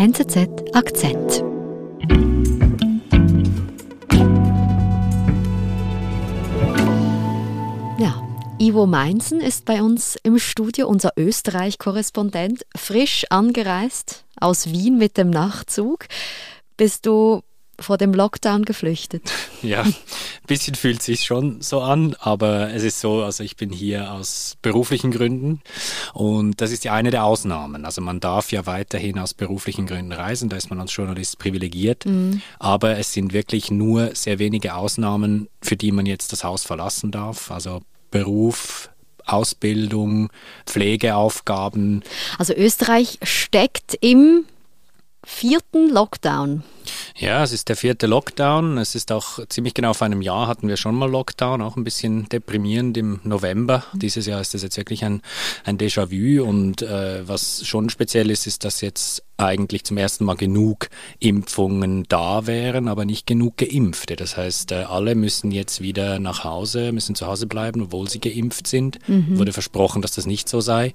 NZZ Akzent. Ja, Ivo Meinsen ist bei uns im Studio, unser Österreich-Korrespondent, frisch angereist aus Wien mit dem Nachtzug. Bist du vor dem Lockdown geflüchtet? Ja, ein bisschen fühlt sich schon so an, aber es ist so, also ich bin hier aus beruflichen Gründen und das ist ja eine der Ausnahmen. Also man darf ja weiterhin aus beruflichen Gründen reisen, da ist man als Journalist privilegiert, mhm. aber es sind wirklich nur sehr wenige Ausnahmen, für die man jetzt das Haus verlassen darf. Also Beruf, Ausbildung, Pflegeaufgaben. Also Österreich steckt im vierten Lockdown. Ja, es ist der vierte Lockdown. Es ist auch ziemlich genau vor einem Jahr hatten wir schon mal Lockdown, auch ein bisschen deprimierend im November. Dieses Jahr ist das jetzt wirklich ein, ein Déjà-vu. Und äh, was schon speziell ist, ist, dass jetzt eigentlich zum ersten Mal genug Impfungen da wären, aber nicht genug Geimpfte. Das heißt, äh, alle müssen jetzt wieder nach Hause, müssen zu Hause bleiben, obwohl sie geimpft sind. Mhm. Wurde versprochen, dass das nicht so sei.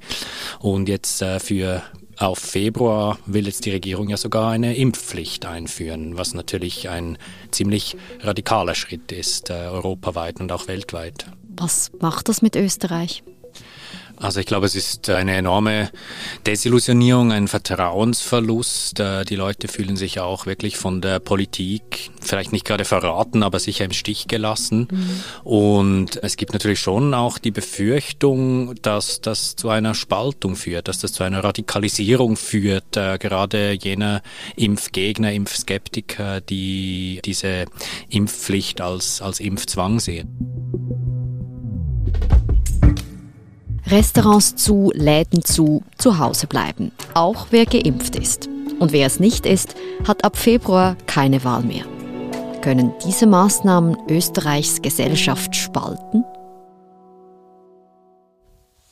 Und jetzt äh, für auf Februar will jetzt die Regierung ja sogar eine Impfpflicht einführen, was natürlich ein ziemlich radikaler Schritt ist, äh, europaweit und auch weltweit. Was macht das mit Österreich? Also ich glaube, es ist eine enorme Desillusionierung, ein Vertrauensverlust. Äh, die Leute fühlen sich auch wirklich von der Politik vielleicht nicht gerade verraten, aber sicher im Stich gelassen. Mhm. Und es gibt natürlich schon auch die Befürchtung, dass das zu einer Spaltung führt, dass das zu einer Radikalisierung führt, äh, gerade jener Impfgegner, Impfskeptiker, die diese Impfpflicht als, als Impfzwang sehen. Restaurants zu, Läden zu, zu Hause bleiben. Auch wer geimpft ist. Und wer es nicht ist, hat ab Februar keine Wahl mehr. Können diese Maßnahmen Österreichs Gesellschaft spalten?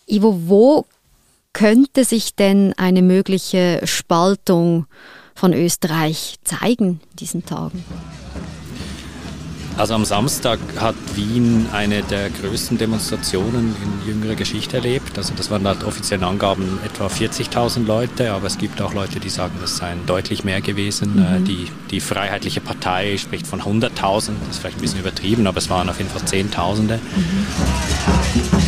Ivo, wo könnte sich denn eine mögliche Spaltung von Österreich zeigen in diesen Tagen? Also am Samstag hat Wien eine der größten Demonstrationen in jüngerer Geschichte erlebt. Also das waren laut offiziellen Angaben etwa 40.000 Leute, aber es gibt auch Leute, die sagen, das seien deutlich mehr gewesen. Mhm. Äh, die, die Freiheitliche Partei spricht von 100.000, das ist vielleicht ein bisschen übertrieben, aber es waren auf jeden Fall Zehntausende. Mhm.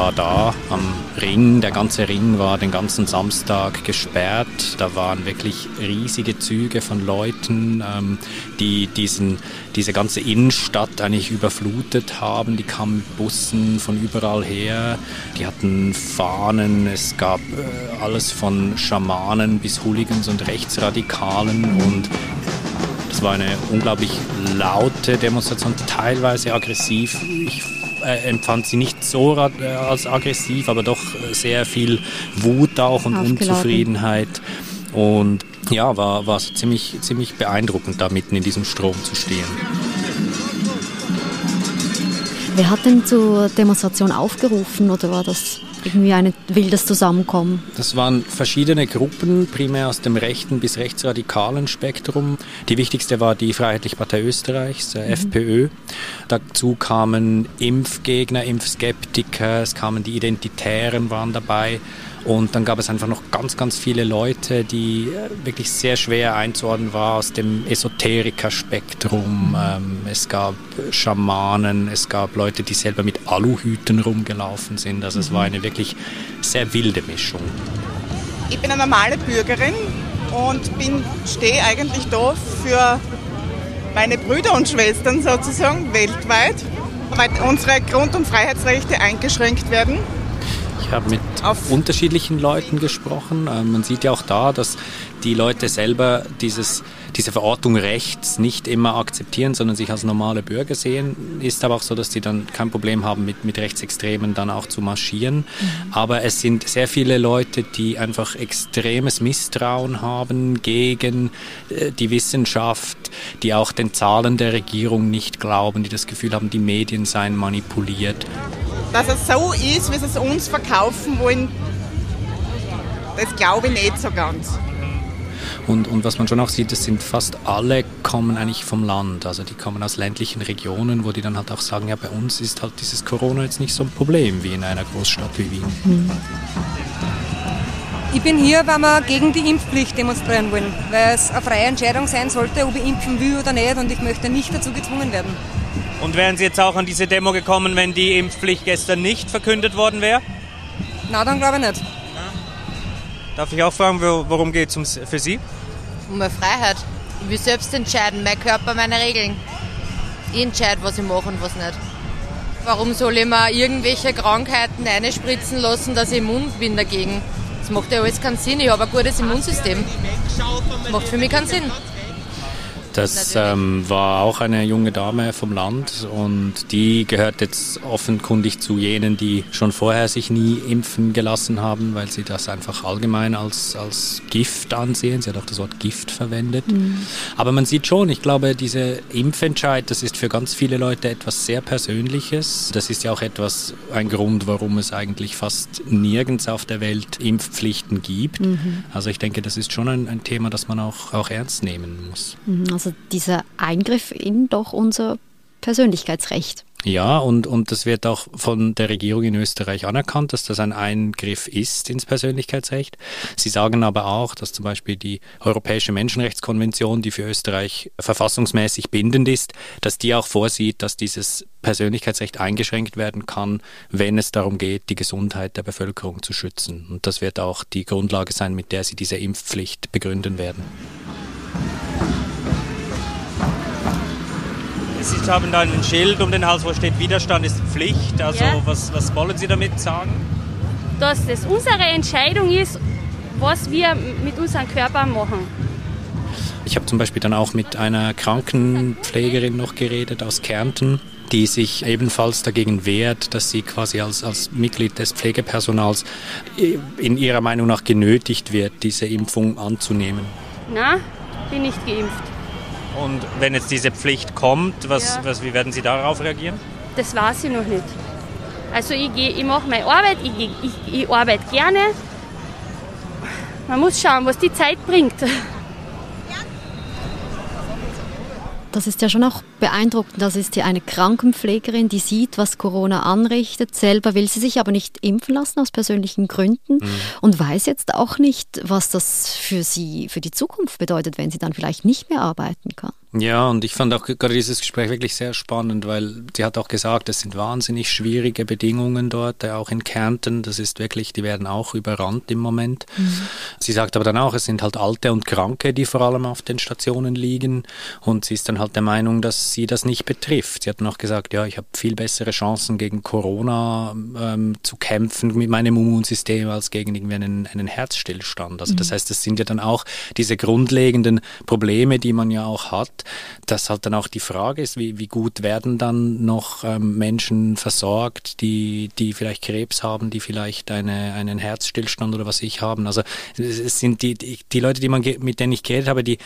War da am Ring, der ganze Ring war den ganzen Samstag gesperrt. Da waren wirklich riesige Züge von Leuten, ähm, die diesen, diese ganze Innenstadt eigentlich überflutet haben. Die kamen mit Bussen von überall her. Die hatten Fahnen. Es gab äh, alles von Schamanen bis Hooligans und Rechtsradikalen und es war eine unglaublich laute Demonstration, teilweise aggressiv. Ich äh, empfand sie nicht so äh, als aggressiv, aber doch sehr viel Wut auch und Unzufriedenheit. Und ja, war, war so ziemlich, ziemlich beeindruckend, da mitten in diesem Strom zu stehen. Wer hat denn zur Demonstration aufgerufen oder war das irgendwie ein wildes Zusammenkommen? Das waren verschiedene Gruppen, primär aus dem rechten bis rechtsradikalen Spektrum. Die wichtigste war die Freiheitliche Partei Österreichs, der mhm. FPÖ. Dazu kamen Impfgegner, Impfskeptiker, es kamen die Identitären waren dabei. Und dann gab es einfach noch ganz, ganz viele Leute, die äh, wirklich sehr schwer einzuordnen waren aus dem Esoterikerspektrum. Ähm, es gab Schamanen, es gab Leute, die selber mit Aluhüten rumgelaufen sind. Also es war eine wirklich sehr wilde Mischung. Ich bin eine normale Bürgerin und stehe eigentlich da für meine Brüder und Schwestern sozusagen weltweit, weil unsere Grund- und Freiheitsrechte eingeschränkt werden. Ich habe mit Auf unterschiedlichen Leuten gesprochen. Äh, man sieht ja auch da, dass die Leute selber dieses, diese Verortung rechts nicht immer akzeptieren, sondern sich als normale Bürger sehen. Ist aber auch so, dass die dann kein Problem haben, mit, mit Rechtsextremen dann auch zu marschieren. Mhm. Aber es sind sehr viele Leute, die einfach extremes Misstrauen haben gegen äh, die Wissenschaft, die auch den Zahlen der Regierung nicht glauben, die das Gefühl haben, die Medien seien manipuliert dass es so ist, wie sie es uns verkaufen wollen, das glaube ich nicht so ganz. Und, und was man schon auch sieht, es sind fast alle kommen eigentlich vom Land. Also die kommen aus ländlichen Regionen, wo die dann halt auch sagen, ja, bei uns ist halt dieses Corona jetzt nicht so ein Problem wie in einer Großstadt wie Wien. Mhm. Ich bin hier, weil wir gegen die Impfpflicht demonstrieren wollen, weil es eine freie Entscheidung sein sollte, ob ich impfen will oder nicht und ich möchte nicht dazu gezwungen werden. Und wären Sie jetzt auch an diese Demo gekommen, wenn die Impfpflicht gestern nicht verkündet worden wäre? Na, dann glaube ich nicht. Darf ich auch fragen, worum geht es für Sie? Um meine Freiheit. Ich will selbst entscheiden, mein Körper, meine Regeln. Ich entscheide, was ich mache und was nicht. Warum soll ich mir irgendwelche Krankheiten einspritzen lassen, dass ich immun bin dagegen? Das macht ja alles keinen Sinn. Ich habe ein gutes Immunsystem. Das macht für mich keinen Sinn. Das ähm, war auch eine junge Dame vom Land und die gehört jetzt offenkundig zu jenen, die schon vorher sich nie impfen gelassen haben, weil sie das einfach allgemein als, als Gift ansehen. Sie hat auch das Wort Gift verwendet. Mhm. Aber man sieht schon, ich glaube, diese Impfentscheid, das ist für ganz viele Leute etwas sehr Persönliches. Das ist ja auch etwas, ein Grund, warum es eigentlich fast nirgends auf der Welt Impfpflichten gibt. Mhm. Also ich denke, das ist schon ein, ein Thema, das man auch, auch ernst nehmen muss. Mhm. Also dieser Eingriff in doch unser Persönlichkeitsrecht. Ja, und, und das wird auch von der Regierung in Österreich anerkannt, dass das ein Eingriff ist ins Persönlichkeitsrecht. Sie sagen aber auch, dass zum Beispiel die Europäische Menschenrechtskonvention, die für Österreich verfassungsmäßig bindend ist, dass die auch vorsieht, dass dieses Persönlichkeitsrecht eingeschränkt werden kann, wenn es darum geht, die Gesundheit der Bevölkerung zu schützen. Und das wird auch die Grundlage sein, mit der Sie diese Impfpflicht begründen werden. Sie haben da ein Schild um den Hals, wo steht Widerstand ist Pflicht. Also ja. was, was wollen Sie damit sagen? Dass das unsere Entscheidung ist, was wir mit unserem Körper machen. Ich habe zum Beispiel dann auch mit einer Krankenpflegerin noch geredet aus Kärnten, die sich ebenfalls dagegen wehrt, dass sie quasi als, als Mitglied des Pflegepersonals in ihrer Meinung nach genötigt wird, diese Impfung anzunehmen. Na, bin nicht geimpft. Und wenn jetzt diese Pflicht kommt, was, ja. was, wie werden Sie darauf reagieren? Das weiß ich noch nicht. Also ich, ich mache meine Arbeit, ich, ich, ich arbeite gerne. Man muss schauen, was die Zeit bringt. Das ist ja schon auch beeindruckend. Das ist hier eine Krankenpflegerin, die sieht, was Corona anrichtet. Selber will sie sich aber nicht impfen lassen aus persönlichen Gründen mhm. und weiß jetzt auch nicht, was das für sie für die Zukunft bedeutet, wenn sie dann vielleicht nicht mehr arbeiten kann. Ja, und ich fand auch gerade dieses Gespräch wirklich sehr spannend, weil sie hat auch gesagt, es sind wahnsinnig schwierige Bedingungen dort, auch in Kärnten. Das ist wirklich, die werden auch überrannt im Moment. Mhm. Sie sagt aber dann auch, es sind halt Alte und Kranke, die vor allem auf den Stationen liegen. Und sie ist dann halt der Meinung, dass sie das nicht betrifft. Sie hat noch gesagt, ja, ich habe viel bessere Chancen gegen Corona ähm, zu kämpfen mit meinem Immunsystem als gegen irgendwie einen, einen Herzstillstand. Also mhm. das heißt, es sind ja dann auch diese grundlegenden Probleme, die man ja auch hat dass halt dann auch die Frage ist, wie, wie gut werden dann noch ähm, Menschen versorgt, die, die vielleicht Krebs haben, die vielleicht eine, einen Herzstillstand oder was ich haben. Also es sind die, die, die Leute, die man, mit denen ich geredet habe, die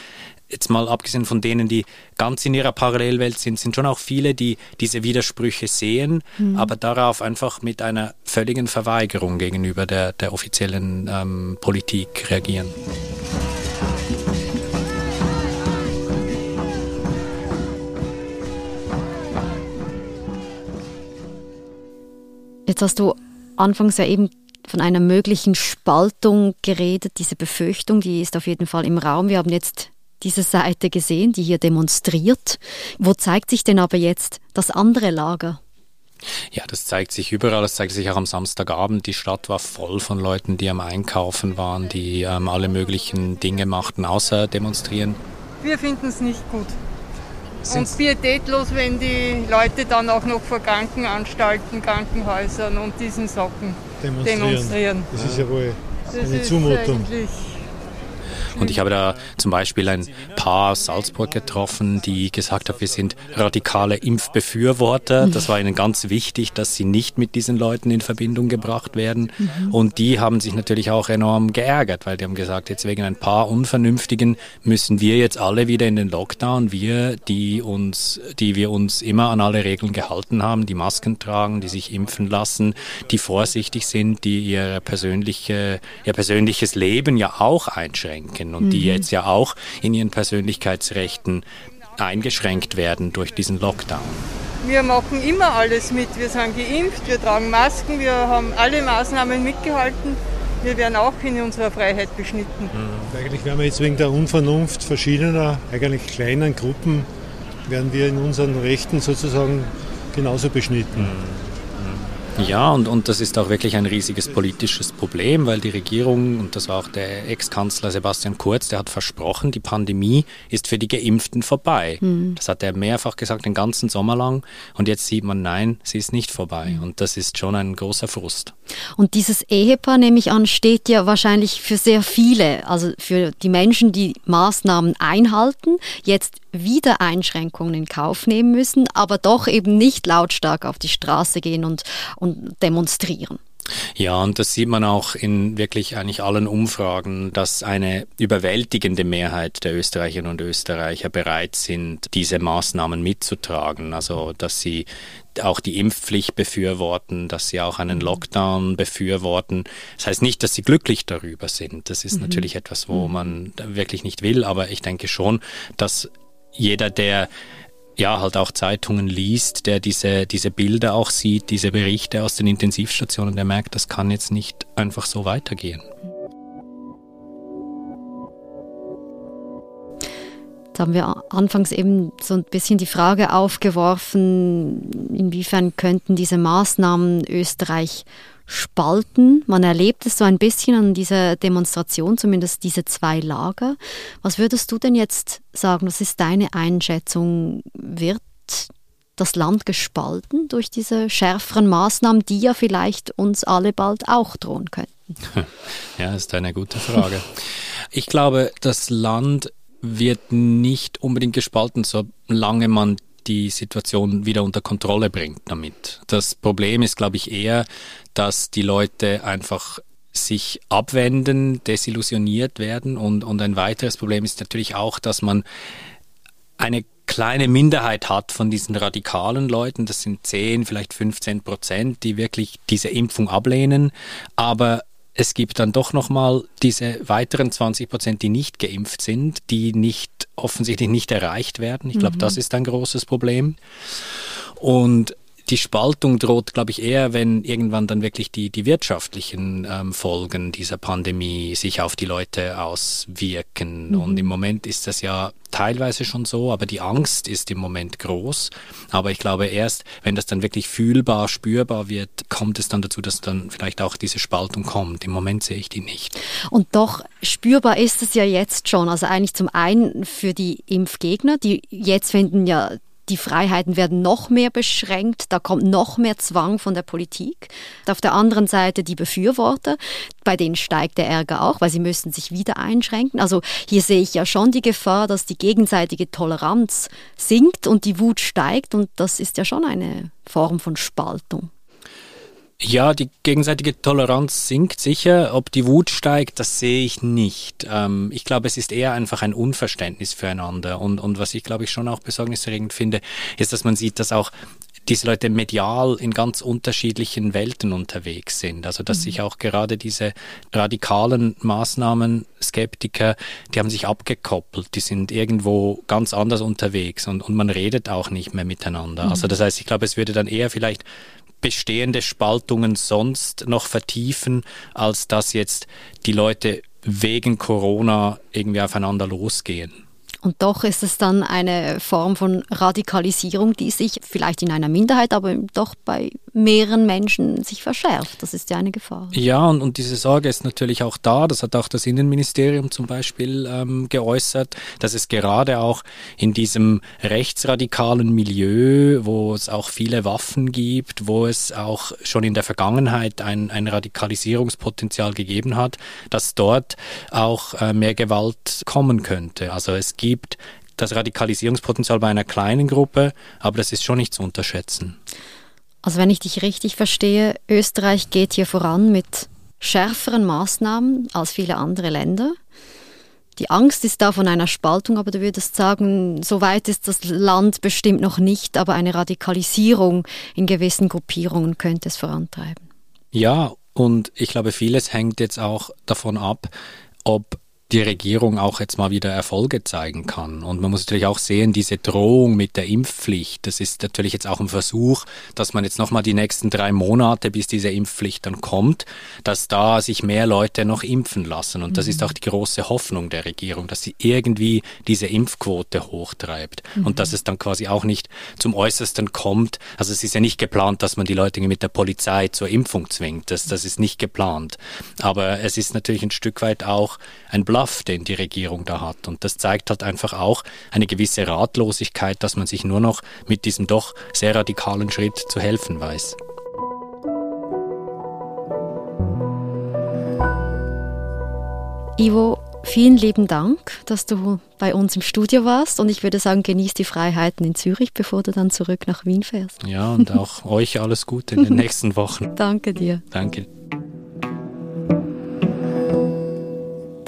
jetzt mal abgesehen von denen, die ganz in ihrer Parallelwelt sind, sind schon auch viele, die diese Widersprüche sehen, mhm. aber darauf einfach mit einer völligen Verweigerung gegenüber der, der offiziellen ähm, Politik reagieren. Jetzt hast du anfangs ja eben von einer möglichen Spaltung geredet. Diese Befürchtung, die ist auf jeden Fall im Raum. Wir haben jetzt diese Seite gesehen, die hier demonstriert. Wo zeigt sich denn aber jetzt das andere Lager? Ja, das zeigt sich überall. Das zeigt sich auch am Samstagabend. Die Stadt war voll von Leuten, die am Einkaufen waren, die ähm, alle möglichen Dinge machten, außer demonstrieren. Wir finden es nicht gut und pietätlos, wenn die Leute dann auch noch vor Krankenanstalten, Krankenhäusern und diesen Socken demonstrieren. demonstrieren. Das ist ja wohl eine Zumutung. Und ich habe da zum Beispiel ein Paar aus Salzburg getroffen, die gesagt haben, wir sind radikale Impfbefürworter. Das war ihnen ganz wichtig, dass sie nicht mit diesen Leuten in Verbindung gebracht werden. Mhm. Und die haben sich natürlich auch enorm geärgert, weil die haben gesagt, jetzt wegen ein paar Unvernünftigen müssen wir jetzt alle wieder in den Lockdown. Wir, die uns, die wir uns immer an alle Regeln gehalten haben, die Masken tragen, die sich impfen lassen, die vorsichtig sind, die ihr persönliche, ihr persönliches Leben ja auch einschränken Menschen und mhm. die jetzt ja auch in ihren Persönlichkeitsrechten eingeschränkt werden durch diesen Lockdown. Wir machen immer alles mit. Wir sind geimpft, wir tragen Masken, wir haben alle Maßnahmen mitgehalten wir werden auch in unserer Freiheit beschnitten. Mhm. Eigentlich werden wir jetzt wegen der Unvernunft verschiedener, eigentlich kleinen Gruppen, werden wir in unseren Rechten sozusagen genauso beschnitten. Mhm. Ja, und, und das ist auch wirklich ein riesiges politisches Problem, weil die Regierung, und das war auch der Ex-Kanzler Sebastian Kurz, der hat versprochen, die Pandemie ist für die Geimpften vorbei. Mhm. Das hat er mehrfach gesagt, den ganzen Sommer lang. Und jetzt sieht man, nein, sie ist nicht vorbei. Mhm. Und das ist schon ein großer Frust. Und dieses Ehepaar, nehme ich an, steht ja wahrscheinlich für sehr viele, also für die Menschen, die Maßnahmen einhalten, jetzt wieder Einschränkungen in Kauf nehmen müssen, aber doch eben nicht lautstark auf die Straße gehen und, und demonstrieren. Ja, und das sieht man auch in wirklich eigentlich allen Umfragen, dass eine überwältigende Mehrheit der Österreicherinnen und Österreicher bereit sind, diese Maßnahmen mitzutragen. Also, dass sie auch die Impfpflicht befürworten, dass sie auch einen mhm. Lockdown befürworten. Das heißt nicht, dass sie glücklich darüber sind. Das ist mhm. natürlich etwas, wo mhm. man wirklich nicht will, aber ich denke schon, dass jeder, der ja halt auch Zeitungen liest, der diese, diese Bilder auch sieht, diese Berichte aus den Intensivstationen, der merkt, das kann jetzt nicht einfach so weitergehen. Jetzt haben wir anfangs eben so ein bisschen die Frage aufgeworfen, inwiefern könnten diese Maßnahmen Österreich spalten. Man erlebt es so ein bisschen an dieser Demonstration, zumindest diese zwei Lager. Was würdest du denn jetzt sagen? Was ist deine Einschätzung? Wird das Land gespalten durch diese schärferen Maßnahmen, die ja vielleicht uns alle bald auch drohen könnten? Ja, ist eine gute Frage. Ich glaube, das Land wird nicht unbedingt gespalten, solange man die Situation wieder unter Kontrolle bringt damit. Das Problem ist, glaube ich, eher, dass die Leute einfach sich abwenden, desillusioniert werden und, und ein weiteres Problem ist natürlich auch, dass man eine kleine Minderheit hat von diesen radikalen Leuten, das sind 10, vielleicht 15 Prozent, die wirklich diese Impfung ablehnen, aber es gibt dann doch nochmal diese weiteren 20 Prozent, die nicht geimpft sind, die nicht offensichtlich nicht erreicht werden. Ich glaube, mhm. das ist ein großes Problem. Und die Spaltung droht, glaube ich, eher, wenn irgendwann dann wirklich die, die wirtschaftlichen ähm, Folgen dieser Pandemie sich auf die Leute auswirken. Mhm. Und im Moment ist das ja teilweise schon so, aber die Angst ist im Moment groß. Aber ich glaube, erst wenn das dann wirklich fühlbar, spürbar wird, kommt es dann dazu, dass dann vielleicht auch diese Spaltung kommt. Im Moment sehe ich die nicht. Und doch spürbar ist es ja jetzt schon. Also eigentlich zum einen für die Impfgegner, die jetzt finden ja die Freiheiten werden noch mehr beschränkt, da kommt noch mehr Zwang von der Politik. Auf der anderen Seite die Befürworter, bei denen steigt der Ärger auch, weil sie müssen sich wieder einschränken. Also hier sehe ich ja schon die Gefahr, dass die gegenseitige Toleranz sinkt und die Wut steigt und das ist ja schon eine Form von Spaltung. Ja, die gegenseitige Toleranz sinkt sicher. Ob die Wut steigt, das sehe ich nicht. Ähm, ich glaube, es ist eher einfach ein Unverständnis füreinander. Und, und was ich, glaube ich, schon auch besorgniserregend finde, ist, dass man sieht, dass auch diese Leute medial in ganz unterschiedlichen Welten unterwegs sind. Also dass mhm. sich auch gerade diese radikalen Maßnahmen, Skeptiker, die haben sich abgekoppelt, die sind irgendwo ganz anders unterwegs und, und man redet auch nicht mehr miteinander. Mhm. Also das heißt, ich glaube, es würde dann eher vielleicht bestehende Spaltungen sonst noch vertiefen, als dass jetzt die Leute wegen Corona irgendwie aufeinander losgehen. Und doch ist es dann eine Form von Radikalisierung, die sich vielleicht in einer Minderheit, aber doch bei mehreren Menschen sich verschärft. Das ist ja eine Gefahr. Ja, und, und diese Sorge ist natürlich auch da. Das hat auch das Innenministerium zum Beispiel ähm, geäußert, dass es gerade auch in diesem rechtsradikalen Milieu, wo es auch viele Waffen gibt, wo es auch schon in der Vergangenheit ein, ein Radikalisierungspotenzial gegeben hat, dass dort auch äh, mehr Gewalt kommen könnte. Also es gibt gibt das Radikalisierungspotenzial bei einer kleinen Gruppe, aber das ist schon nicht zu unterschätzen. Also wenn ich dich richtig verstehe, Österreich geht hier voran mit schärferen Maßnahmen als viele andere Länder. Die Angst ist da von einer Spaltung, aber du würdest sagen, so weit ist das Land bestimmt noch nicht, aber eine Radikalisierung in gewissen Gruppierungen könnte es vorantreiben. Ja, und ich glaube, vieles hängt jetzt auch davon ab, ob die Regierung auch jetzt mal wieder Erfolge zeigen kann. Und man muss natürlich auch sehen, diese Drohung mit der Impfpflicht, das ist natürlich jetzt auch ein Versuch, dass man jetzt nochmal die nächsten drei Monate, bis diese Impfpflicht dann kommt, dass da sich mehr Leute noch impfen lassen. Und das mhm. ist auch die große Hoffnung der Regierung, dass sie irgendwie diese Impfquote hochtreibt mhm. und dass es dann quasi auch nicht zum Äußersten kommt. Also es ist ja nicht geplant, dass man die Leute mit der Polizei zur Impfung zwingt. Das, das ist nicht geplant. Aber es ist natürlich ein Stück weit auch ein Bluff, den die Regierung da hat. Und das zeigt halt einfach auch eine gewisse Ratlosigkeit, dass man sich nur noch mit diesem doch sehr radikalen Schritt zu helfen weiß. Ivo, vielen lieben Dank, dass du bei uns im Studio warst und ich würde sagen, genieß die Freiheiten in Zürich, bevor du dann zurück nach Wien fährst. Ja, und auch euch alles Gute in den nächsten Wochen. Danke dir. Danke.